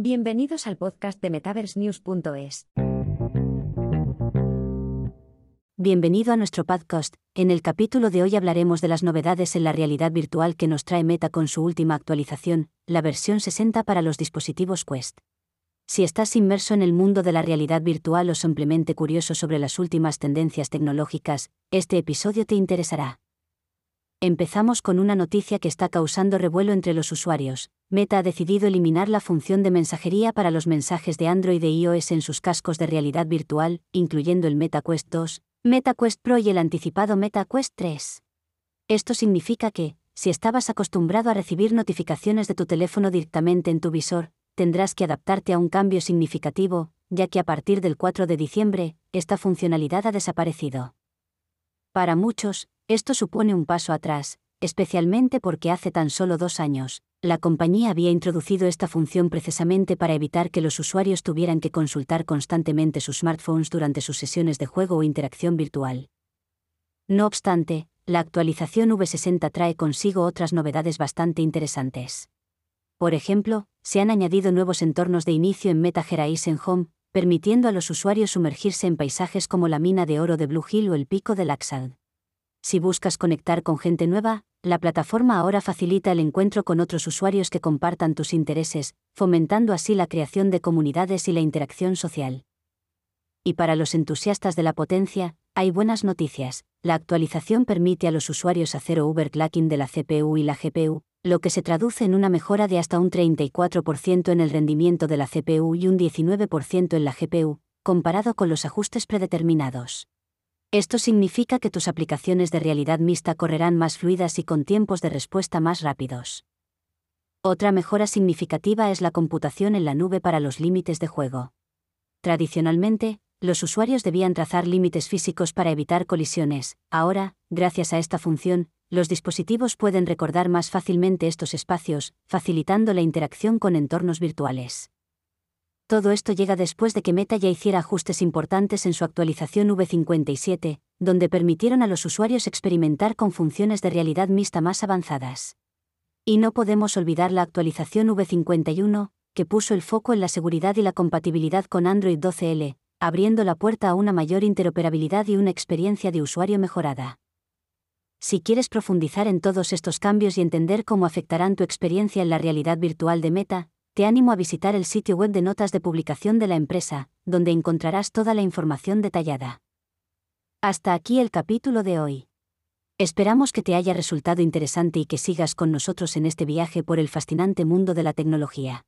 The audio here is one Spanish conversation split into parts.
Bienvenidos al podcast de MetaverseNews.es. Bienvenido a nuestro podcast. En el capítulo de hoy hablaremos de las novedades en la realidad virtual que nos trae Meta con su última actualización, la versión 60 para los dispositivos Quest. Si estás inmerso en el mundo de la realidad virtual o simplemente curioso sobre las últimas tendencias tecnológicas, este episodio te interesará. Empezamos con una noticia que está causando revuelo entre los usuarios. Meta ha decidido eliminar la función de mensajería para los mensajes de Android e iOS en sus cascos de realidad virtual, incluyendo el MetaQuest 2, MetaQuest Pro y el anticipado MetaQuest 3. Esto significa que, si estabas acostumbrado a recibir notificaciones de tu teléfono directamente en tu visor, tendrás que adaptarte a un cambio significativo, ya que a partir del 4 de diciembre, esta funcionalidad ha desaparecido. Para muchos, esto supone un paso atrás, especialmente porque hace tan solo dos años, la compañía había introducido esta función precisamente para evitar que los usuarios tuvieran que consultar constantemente sus smartphones durante sus sesiones de juego o interacción virtual. No obstante, la actualización V60 trae consigo otras novedades bastante interesantes. Por ejemplo, se han añadido nuevos entornos de inicio en Meta Horizon Home, permitiendo a los usuarios sumergirse en paisajes como la mina de oro de Blue Hill o el pico de Laxalt. Si buscas conectar con gente nueva, la plataforma ahora facilita el encuentro con otros usuarios que compartan tus intereses, fomentando así la creación de comunidades y la interacción social. Y para los entusiastas de la potencia, hay buenas noticias. La actualización permite a los usuarios hacer overclocking de la CPU y la GPU, lo que se traduce en una mejora de hasta un 34% en el rendimiento de la CPU y un 19% en la GPU, comparado con los ajustes predeterminados. Esto significa que tus aplicaciones de realidad mixta correrán más fluidas y con tiempos de respuesta más rápidos. Otra mejora significativa es la computación en la nube para los límites de juego. Tradicionalmente, los usuarios debían trazar límites físicos para evitar colisiones. Ahora, gracias a esta función, los dispositivos pueden recordar más fácilmente estos espacios, facilitando la interacción con entornos virtuales. Todo esto llega después de que Meta ya hiciera ajustes importantes en su actualización V57, donde permitieron a los usuarios experimentar con funciones de realidad mixta más avanzadas. Y no podemos olvidar la actualización V51, que puso el foco en la seguridad y la compatibilidad con Android 12L, abriendo la puerta a una mayor interoperabilidad y una experiencia de usuario mejorada. Si quieres profundizar en todos estos cambios y entender cómo afectarán tu experiencia en la realidad virtual de Meta, te animo a visitar el sitio web de notas de publicación de la empresa, donde encontrarás toda la información detallada. Hasta aquí el capítulo de hoy. Esperamos que te haya resultado interesante y que sigas con nosotros en este viaje por el fascinante mundo de la tecnología.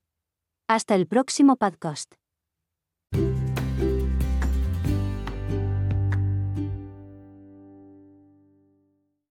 Hasta el próximo podcast.